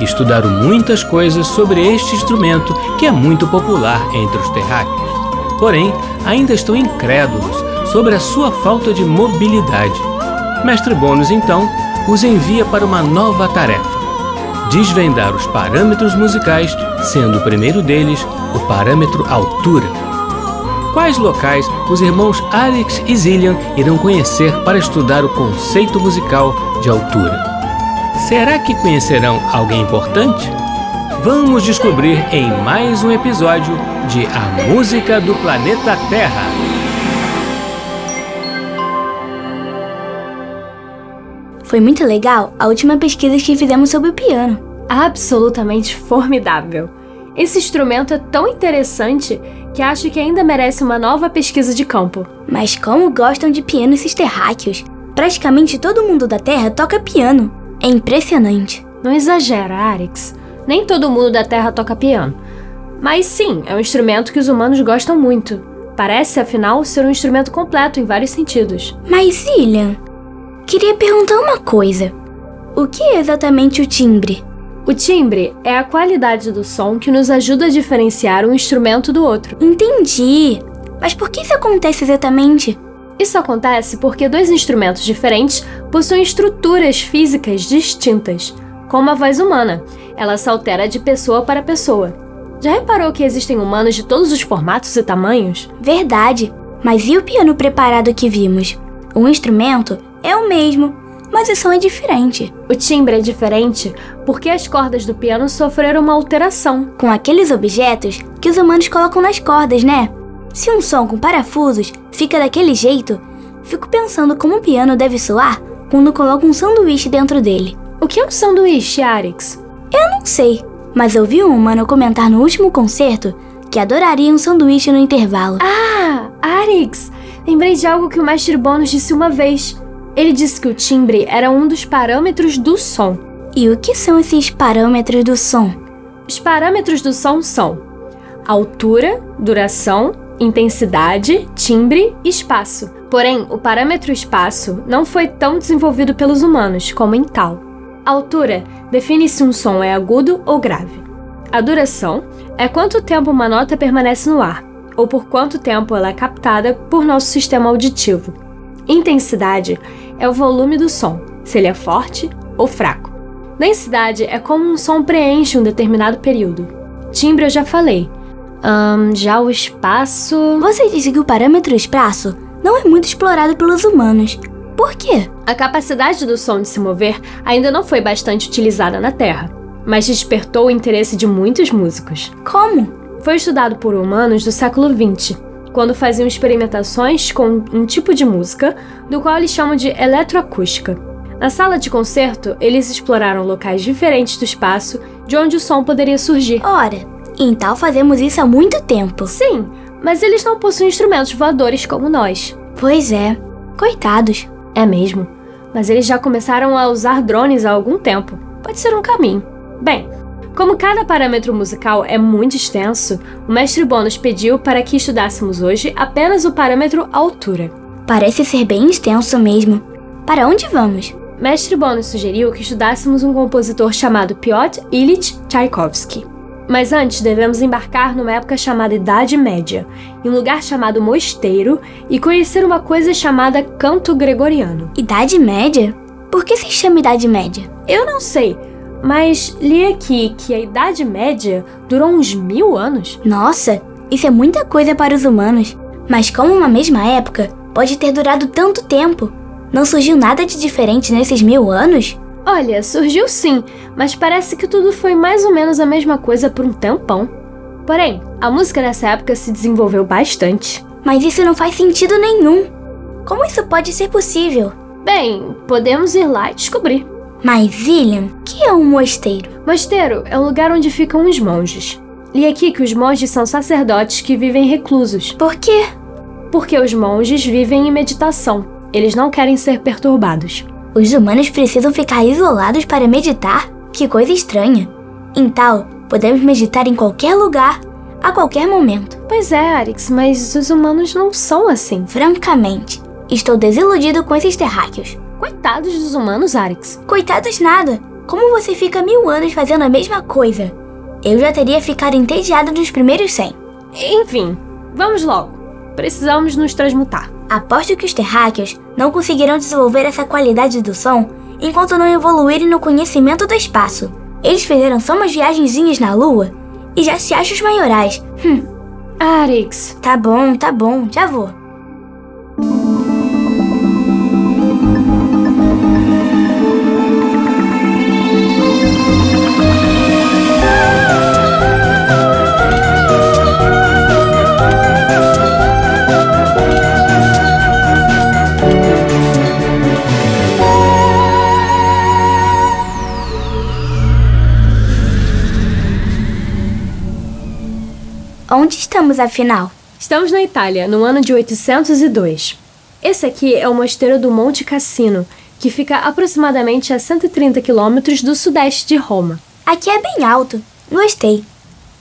estudaram muitas coisas sobre este instrumento que é muito popular entre os terráqueos. Porém, ainda estão incrédulos sobre a sua falta de mobilidade. Mestre Bônus, então, os envia para uma nova tarefa: desvendar os parâmetros musicais, sendo o primeiro deles o parâmetro altura quais locais os irmãos Alex e Zillian irão conhecer para estudar o conceito musical de altura. Será que conhecerão alguém importante? Vamos descobrir em mais um episódio de A Música do Planeta Terra. Foi muito legal a última pesquisa que fizemos sobre o piano. Absolutamente formidável. Esse instrumento é tão interessante que acho que ainda merece uma nova pesquisa de campo. Mas como gostam de piano esses terráqueos? Praticamente todo mundo da Terra toca piano. É impressionante. Não exagera, Arix. Nem todo mundo da Terra toca piano. Mas sim, é um instrumento que os humanos gostam muito. Parece, afinal, ser um instrumento completo em vários sentidos. Mas, Ilhan, queria perguntar uma coisa. O que é exatamente o timbre? O timbre é a qualidade do som que nos ajuda a diferenciar um instrumento do outro. Entendi. Mas por que isso acontece exatamente? Isso acontece porque dois instrumentos diferentes possuem estruturas físicas distintas, como a voz humana. Ela se altera de pessoa para pessoa. Já reparou que existem humanos de todos os formatos e tamanhos? Verdade. Mas e o piano preparado que vimos? O instrumento é o mesmo, mas o som é diferente. O timbre é diferente porque as cordas do piano sofreram uma alteração. Com aqueles objetos que os humanos colocam nas cordas, né? Se um som com parafusos fica daquele jeito, fico pensando como o piano deve soar quando coloca um sanduíche dentro dele. O que é um sanduíche, Arix? Eu não sei, mas eu vi um humano comentar no último concerto que adoraria um sanduíche no intervalo. Ah, Arix! Lembrei de algo que o mestre Bônus disse uma vez. Ele disse que o timbre era um dos parâmetros do som. E o que são esses parâmetros do som? Os parâmetros do som são altura, duração, intensidade, timbre e espaço. Porém, o parâmetro espaço não foi tão desenvolvido pelos humanos como em tal. A altura define se um som é agudo ou grave. A duração é quanto tempo uma nota permanece no ar, ou por quanto tempo ela é captada por nosso sistema auditivo. Intensidade é o volume do som, se ele é forte ou fraco. Densidade é como um som preenche um determinado período. Timbre eu já falei. Um, já o espaço. Você disse que o parâmetro espaço não é muito explorado pelos humanos. Por quê? A capacidade do som de se mover ainda não foi bastante utilizada na Terra, mas despertou o interesse de muitos músicos. Como? Foi estudado por humanos do século XX, quando faziam experimentações com um tipo de música, do qual eles chamam de eletroacústica. Na sala de concerto, eles exploraram locais diferentes do espaço de onde o som poderia surgir. Ora, então fazemos isso há muito tempo. Sim, mas eles não possuem instrumentos voadores como nós. Pois é, coitados. É mesmo. Mas eles já começaram a usar drones há algum tempo. Pode ser um caminho. Bem, como cada parâmetro musical é muito extenso, o mestre Bônus pediu para que estudássemos hoje apenas o parâmetro altura. Parece ser bem extenso mesmo. Para onde vamos? Mestre Bônus sugeriu que estudássemos um compositor chamado Piotr Ilyich Tchaikovsky. Mas antes devemos embarcar numa época chamada Idade Média, em um lugar chamado Mosteiro, e conhecer uma coisa chamada canto gregoriano. Idade Média? Por que se chama Idade Média? Eu não sei, mas li aqui que a Idade Média durou uns mil anos. Nossa, Isso é muita coisa para os humanos. Mas como uma mesma época pode ter durado tanto tempo? Não surgiu nada de diferente nesses mil anos? Olha, surgiu sim, mas parece que tudo foi mais ou menos a mesma coisa por um tempão. Porém, a música nessa época se desenvolveu bastante. Mas isso não faz sentido nenhum. Como isso pode ser possível? Bem, podemos ir lá e descobrir. Mas, William, que é um mosteiro? Mosteiro é o lugar onde ficam os monges. Li aqui que os monges são sacerdotes que vivem reclusos. Por quê? Porque os monges vivem em meditação. Eles não querem ser perturbados. Os humanos precisam ficar isolados para meditar? Que coisa estranha. Então, podemos meditar em qualquer lugar, a qualquer momento. Pois é, Arix, mas os humanos não são assim. Francamente, estou desiludido com esses terráqueos. Coitados dos humanos, Arix. Coitados nada. Como você fica mil anos fazendo a mesma coisa? Eu já teria ficado entediado nos primeiros cem. Enfim, vamos logo. Precisamos nos transmutar. Aposto que os terráqueos não conseguirão desenvolver essa qualidade do som enquanto não evoluírem no conhecimento do espaço. Eles fizeram só umas viagenzinhas na Lua e já se acham os maiorais. Hum, Arix, tá bom, tá bom, já vou. Onde estamos afinal? estamos na Itália, no ano de 802. Esse aqui é o mosteiro do Monte Cassino, que fica aproximadamente a 130 quilômetros do sudeste de Roma. Aqui é bem alto. Gostei.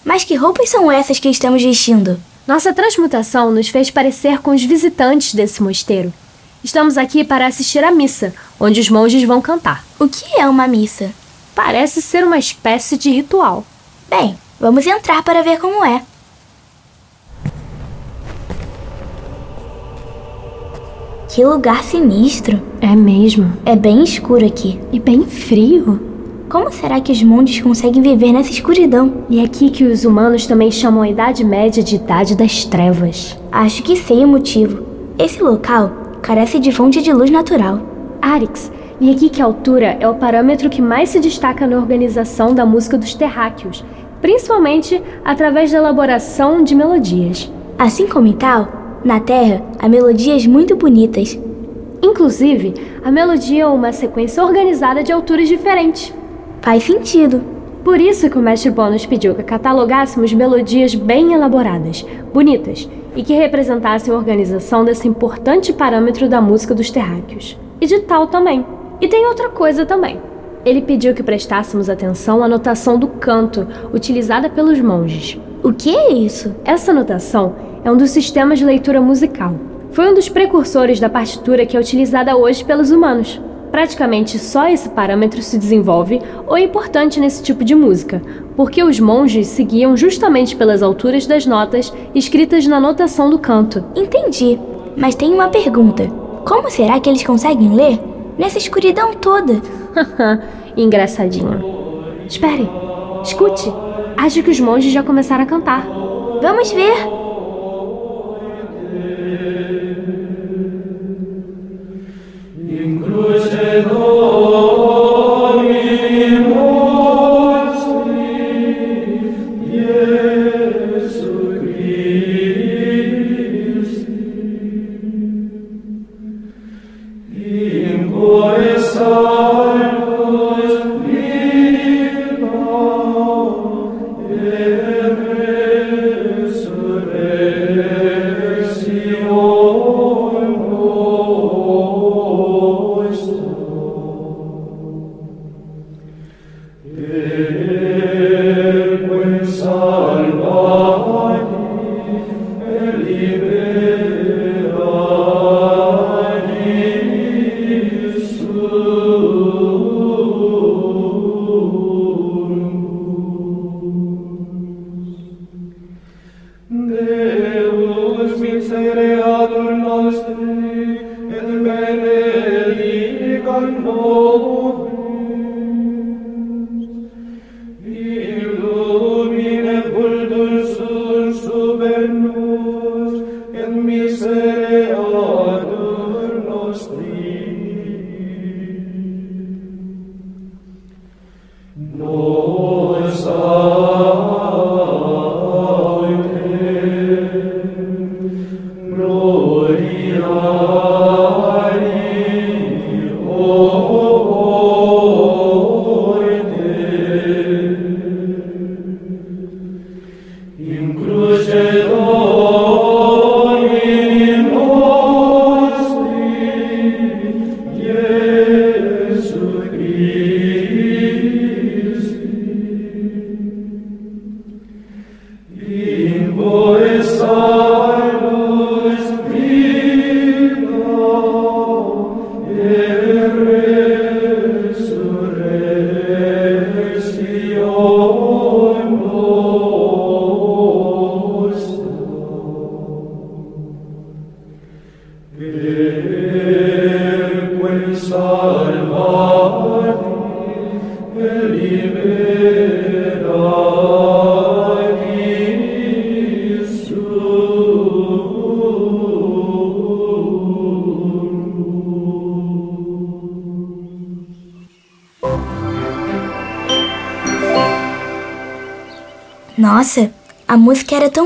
Mas que roupas são essas que estamos vestindo? Nossa transmutação nos fez parecer com os visitantes desse mosteiro. Estamos aqui para assistir à missa, onde os monges vão cantar. O que é uma missa? Parece ser uma espécie de ritual. Bem, vamos entrar para ver como é. Que lugar sinistro. É mesmo. É bem escuro aqui. E bem frio. Como será que os monges conseguem viver nessa escuridão? E é aqui que os humanos também chamam a Idade Média de Idade das Trevas. Acho que sei o motivo. Esse local carece de fonte de luz natural. Arix, e aqui que a altura é o parâmetro que mais se destaca na organização da música dos terráqueos, principalmente através da elaboração de melodias. Assim como em tal, na Terra há melodias muito bonitas. Inclusive, a melodia é uma sequência organizada de alturas diferentes. Faz sentido. Por isso que o mestre Bônus pediu que catalogássemos melodias bem elaboradas, bonitas e que representassem a organização desse importante parâmetro da música dos terráqueos. E de tal também. E tem outra coisa também. Ele pediu que prestássemos atenção à notação do canto utilizada pelos monges. O que é isso? Essa notação é um dos sistemas de leitura musical. Foi um dos precursores da partitura que é utilizada hoje pelos humanos. Praticamente só esse parâmetro se desenvolve ou é importante nesse tipo de música, porque os monges seguiam justamente pelas alturas das notas escritas na notação do canto. Entendi. Mas tenho uma pergunta. Como será que eles conseguem ler nessa escuridão toda? Engraçadinho. Espere, escute. Acho que os monges já começaram a cantar. Vamos ver.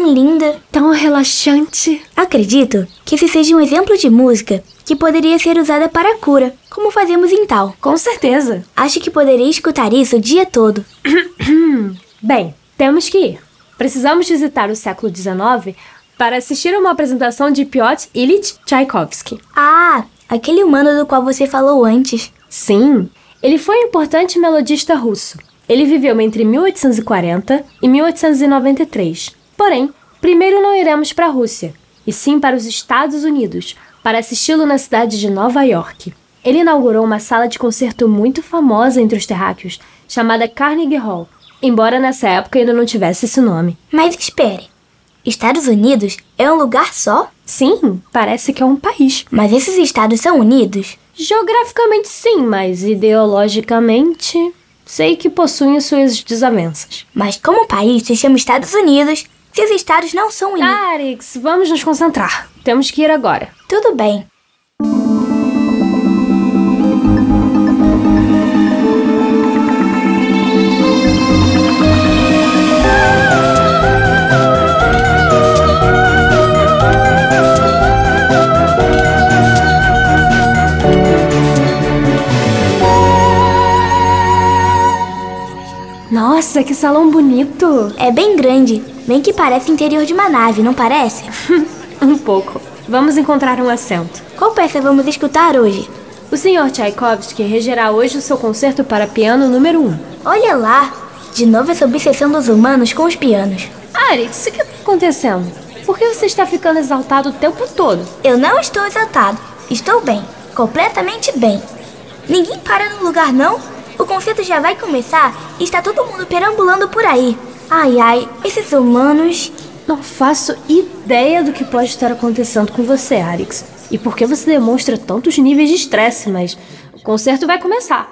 Tão linda. Tão relaxante. Acredito que esse seja um exemplo de música que poderia ser usada para cura, como fazemos em tal. Com certeza. Acho que poderia escutar isso o dia todo. Bem, temos que ir. Precisamos visitar o século XIX para assistir a uma apresentação de Piotr Ilyich Tchaikovsky. Ah, aquele humano do qual você falou antes. Sim, ele foi um importante melodista russo. Ele viveu entre 1840 e 1893. Porém, primeiro não iremos para a Rússia, e sim para os Estados Unidos, para assisti-lo na cidade de Nova York. Ele inaugurou uma sala de concerto muito famosa entre os terráqueos, chamada Carnegie Hall, embora nessa época ainda não tivesse esse nome. Mas espere. Estados Unidos é um lugar só? Sim, parece que é um país. Mas esses estados são unidos? Geograficamente sim, mas ideologicamente sei que possuem suas desavenças. Mas como país se chama Estados Unidos, se os estados não são unidos. Arix, vamos nos concentrar. Temos que ir agora. Tudo bem. Nossa, que salão bonito! É bem grande, bem que parece interior de uma nave, não parece? um pouco. Vamos encontrar um assento. Qual peça vamos escutar hoje? O Sr. Tchaikovsky regerá hoje o seu concerto para piano número 1. Um. Olha lá! De novo essa obsessão dos humanos com os pianos. Arix, o que está acontecendo? Por que você está ficando exaltado o tempo todo? Eu não estou exaltado. Estou bem. Completamente bem. Ninguém para no lugar, não? O concerto já vai começar e está todo mundo perambulando por aí. Ai, ai, esses humanos. Não faço ideia do que pode estar acontecendo com você, Arix. E por que você demonstra tantos níveis de estresse, mas o concerto vai começar.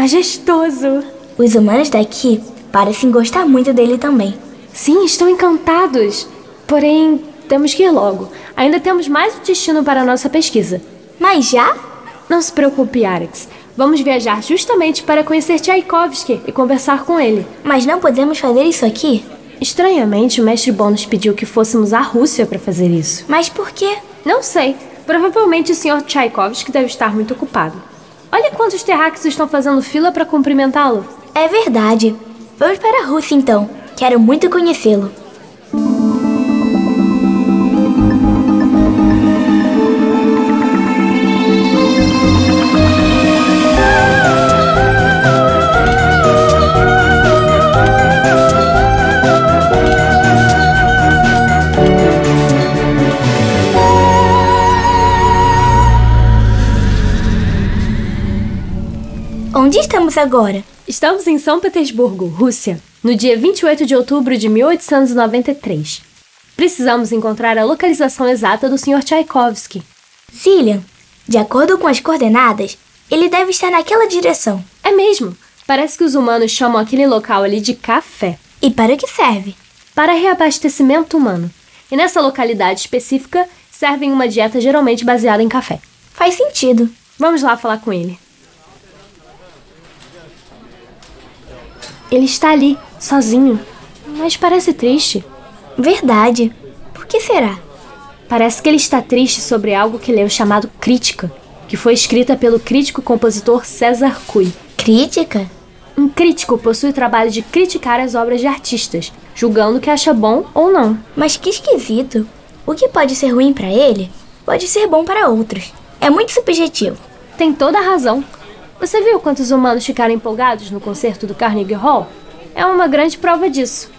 Majestoso! Os humanos daqui parecem gostar muito dele também. Sim, estão encantados. Porém, temos que ir logo. Ainda temos mais um destino para a nossa pesquisa. Mas já? Não se preocupe, Alex. Vamos viajar justamente para conhecer Tchaikovsky e conversar com ele. Mas não podemos fazer isso aqui? Estranhamente, o mestre Bônus pediu que fôssemos à Rússia para fazer isso. Mas por quê? Não sei. Provavelmente o Sr. Tchaikovsky deve estar muito ocupado. Olha quantos terráqueos estão fazendo fila para cumprimentá-lo. É verdade. Vamos para a Rússia então. Quero muito conhecê-lo. Onde estamos agora? Estamos em São Petersburgo, Rússia, no dia 28 de outubro de 1893. Precisamos encontrar a localização exata do Sr. Tchaikovsky. Zillian, de acordo com as coordenadas, ele deve estar naquela direção. É mesmo. Parece que os humanos chamam aquele local ali de café. E para que serve? Para reabastecimento humano. E nessa localidade específica, servem uma dieta geralmente baseada em café. Faz sentido. Vamos lá falar com ele. Ele está ali, sozinho. Mas parece triste. Verdade. Por que será? Parece que ele está triste sobre algo que leu chamado Crítica, que foi escrita pelo crítico-compositor César Cui. Crítica? Um crítico possui o trabalho de criticar as obras de artistas, julgando o que acha bom ou não. Mas que esquisito. O que pode ser ruim para ele pode ser bom para outros. É muito subjetivo. Tem toda a razão. Você viu quantos humanos ficaram empolgados no concerto do Carnegie Hall? É uma grande prova disso.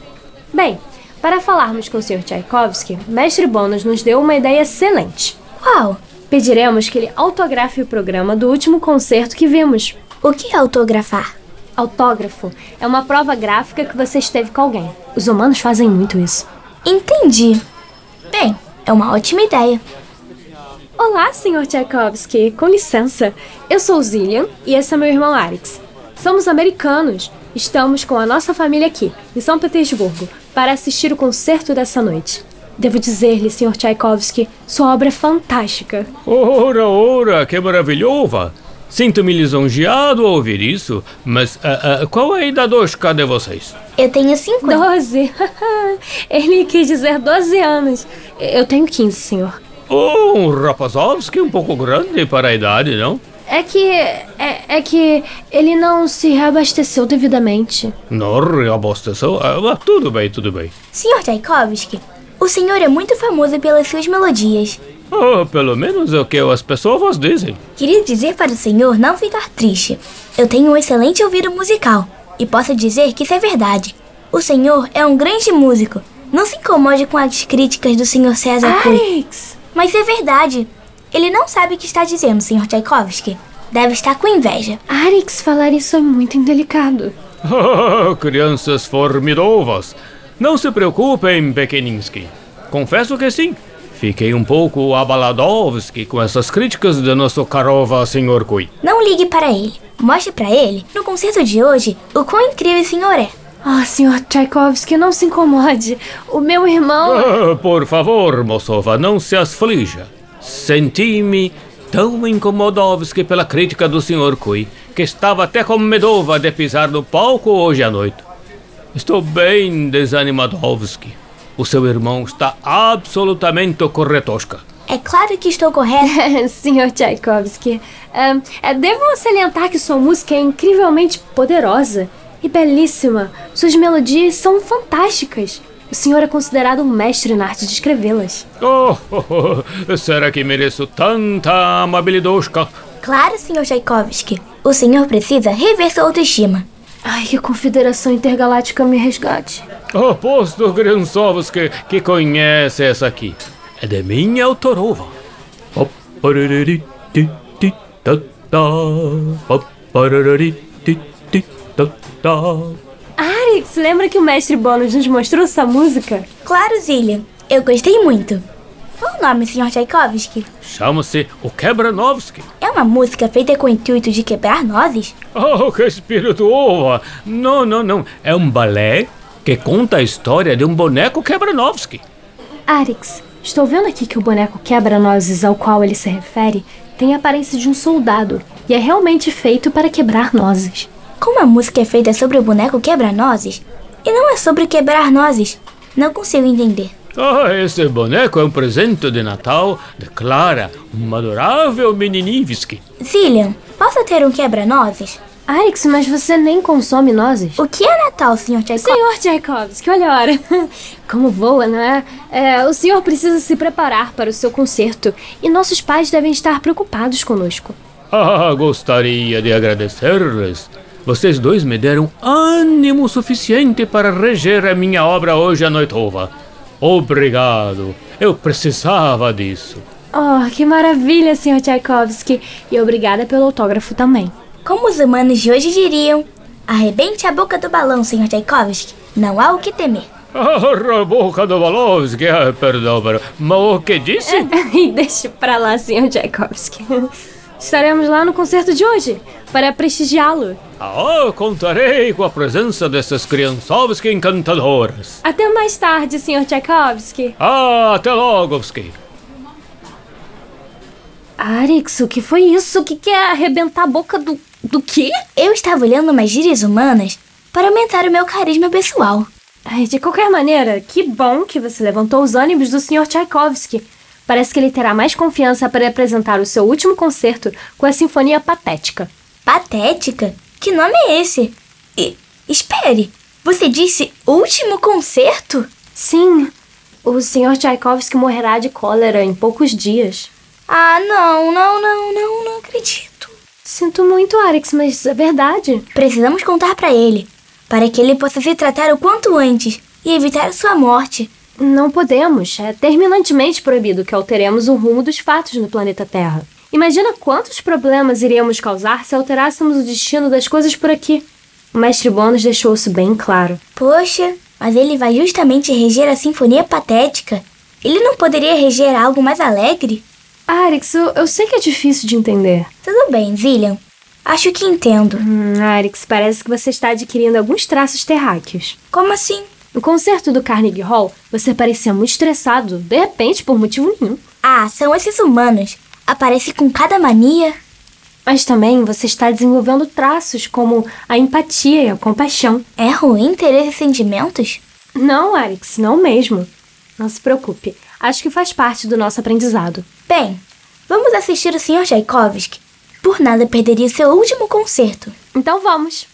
Bem, para falarmos com o Sr. Tchaikovsky, Mestre Bônus nos deu uma ideia excelente. Qual? Pediremos que ele autografe o programa do último concerto que vimos. O que é autografar? Autógrafo é uma prova gráfica que você esteve com alguém. Os humanos fazem muito isso. Entendi. Bem, é uma ótima ideia. Olá, Sr. Tchaikovsky. Com licença. Eu sou Zillian e esse é meu irmão Alex. Somos americanos. Estamos com a nossa família aqui, em São Petersburgo, para assistir o concerto dessa noite. Devo dizer-lhe, Sr. Tchaikovsky, sua obra é fantástica. Ora, ora, que maravilhosa! Sinto-me lisonjeado ao ouvir isso, mas ah, ah, qual é a idade de vocês? Eu tenho 50. Doze. Ele quis dizer 12 anos. Eu tenho 15, senhor. Oh, um rapazovski um pouco grande para a idade, não? É que. É, é que ele não se reabasteceu devidamente. Não reabasteceu? Ah, tudo bem, tudo bem. Sr. Tchaikovsky, o senhor é muito famoso pelas suas melodias. Oh, pelo menos é o que as pessoas dizem. Queria dizer para o senhor não ficar triste. Eu tenho um excelente ouvido musical e posso dizer que isso é verdade. O senhor é um grande músico. Não se incomode com as críticas do senhor César Cui. Mas é verdade. Ele não sabe o que está dizendo, Sr. Tchaikovsky. Deve estar com inveja. Alex, falar isso é muito indelicado. Oh, crianças formidovas. Não se preocupem, Pequeninsky. Confesso que sim. Fiquei um pouco abaladovski com essas críticas de nosso carova Sr. Cui. Não ligue para ele. Mostre para ele, no concerto de hoje, o quão incrível o senhor é. Ah, Sr. Tchaikovsky, não se incomode. O meu irmão. Ah, por favor, moçova, não se aflija. Senti-me tão incomodovski pela crítica do Sr. Cui que estava até com medova de pisar no palco hoje à noite. Estou bem desanimadovski. O seu irmão está absolutamente corretosca. É claro que estou correta. Sr. Tchaikovsky, ahn, é, devo salientar que sua música é incrivelmente poderosa e belíssima. Suas melodias são fantásticas. O senhor é considerado um mestre na arte de escrevê-las. Oh, oh, oh, será que mereço tanta amabilidosca? Claro, Sr. Tchaikovsky. O senhor precisa rever sua autoestima. Ai, que a Confederação Intergaláctica me resgate. Aposto Grensovski que conhece essa aqui. É de minha autorova. Arix, lembra que o mestre Bônus nos mostrou essa música? Claro, Zillian. Eu gostei muito. Qual o nome, Sr. Tchaikovsky? Chama-se o Quebranovski. É uma música feita com o intuito de quebrar nozes? Oh, que espirituosa! Não, não, não. É um balé que conta a história de um boneco quebra-novski. Arix, estou vendo aqui que o boneco quebra-nozes ao qual ele se refere tem a aparência de um soldado e é realmente feito para quebrar nozes. Como a música é feita sobre o boneco quebra-nozes e não é sobre quebrar nozes, não consigo entender. Ah, esse boneco é um presente de Natal de Clara, uma adorável meninivski. Zillian, posso ter um quebra-nozes? Arix, mas você nem consome nozes? O que é Natal, Sr. Tchaikovsky? Senhor Tchaikovsky, olha a hora. Como voa, não é? é? O senhor precisa se preparar para o seu concerto e nossos pais devem estar preocupados conosco. Ah, gostaria de agradecer-lhes. Vocês dois me deram ânimo suficiente para reger a minha obra hoje à noitova. Obrigado. Eu precisava disso. Oh, que maravilha, Sr. Tchaikovsky. E obrigada pelo autógrafo também. Como os humanos de hoje diriam, arrebente a boca do balão, Sr. Tchaikovsky. Não há o que temer. A boca do Balovski. Ah, perdão, perdão. Mas o que disse? deixe pra lá, Sr. Tchaikovsky. Estaremos lá no concerto de hoje para prestigiá-lo. Ah, contarei com a presença dessas criançovas encantadoras. Até mais tarde, Sr. Tchaikovsky. Ah, até logo, Vsky. Arix, o que foi isso? O que quer arrebentar a boca do. do quê? Eu estava olhando umas gírias humanas para aumentar o meu carisma pessoal. Ai, de qualquer maneira, que bom que você levantou os ânimos do Sr. Tchaikovsky. Parece que ele terá mais confiança para apresentar o seu último concerto com a Sinfonia Patética. Patética? Que nome é esse? E, espere, você disse último concerto? Sim, o Sr. Tchaikovsky morrerá de cólera em poucos dias. Ah, não, não, não, não, não acredito. Sinto muito, Alex, mas é verdade. Precisamos contar para ele, para que ele possa se tratar o quanto antes e evitar sua morte. Não podemos. É terminantemente proibido que alteremos o rumo dos fatos no planeta Terra. Imagina quantos problemas iríamos causar se alterássemos o destino das coisas por aqui. O mestre Bônus deixou isso bem claro. Poxa, mas ele vai justamente reger a Sinfonia Patética. Ele não poderia reger algo mais alegre? Arix, eu, eu sei que é difícil de entender. Tudo bem, Zillian. Acho que entendo. Hum, Arix, parece que você está adquirindo alguns traços terráqueos. Como assim? No concerto do Carnegie Hall, você parecia muito estressado, de repente, por motivo nenhum. Ah, são esses humanos. Aparece com cada mania. Mas também você está desenvolvendo traços como a empatia e a compaixão. É ruim ter esses sentimentos? Não, Alex, não mesmo. Não se preocupe. Acho que faz parte do nosso aprendizado. Bem, vamos assistir o Sr. Tchaikovsky. Por nada perderia seu último concerto. Então vamos.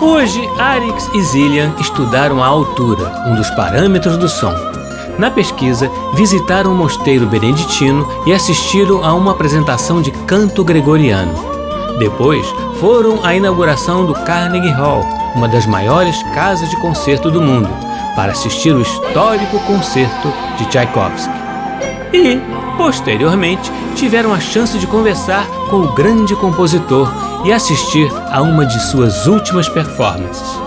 Hoje, Arix e Zillian estudaram a altura, um dos parâmetros do som. Na pesquisa, visitaram o mosteiro beneditino e assistiram a uma apresentação de canto gregoriano. Depois, foram à inauguração do Carnegie Hall, uma das maiores casas de concerto do mundo, para assistir o histórico concerto de Tchaikovsky. E, posteriormente, tiveram a chance de conversar com o grande compositor e assistir a uma de suas últimas performances.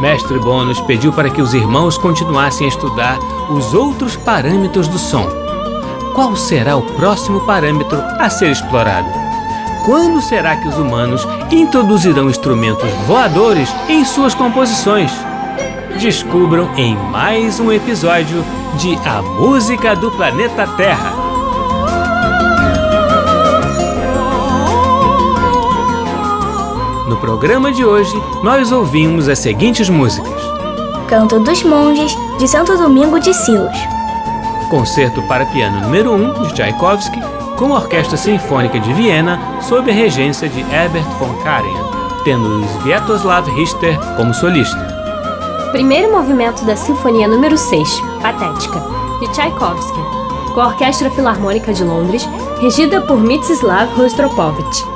Mestre Bônus pediu para que os irmãos continuassem a estudar os outros parâmetros do som. Qual será o próximo parâmetro a ser explorado? Quando será que os humanos introduzirão instrumentos voadores em suas composições? Descubram em mais um episódio de A Música do Planeta Terra. Programa de hoje, nós ouvimos as seguintes músicas: Canto dos Monges, de Santo Domingo de Silos. Concerto para piano número 1 de Tchaikovsky, com a Orquestra Sinfônica de Viena, sob a regência de Herbert von Karajan, tendo Sviatoslav Richter como solista. Primeiro movimento da Sinfonia número 6, Patética, de Tchaikovsky, com a Orquestra Filarmônica de Londres, regida por Mstislav Rostropovich.